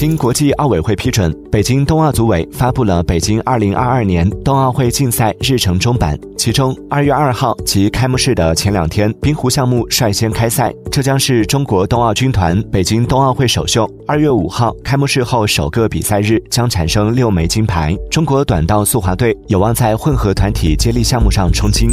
经国际奥委会批准，北京冬奥组委发布了北京2022年冬奥会竞赛日程中版。其中，2月2号及开幕式的前两天，冰壶项目率先开赛，这将是中国冬奥军团北京冬奥会首秀。2月5号，开幕式后首个比赛日将产生六枚金牌，中国短道速滑队有望在混合团体接力项目上冲金。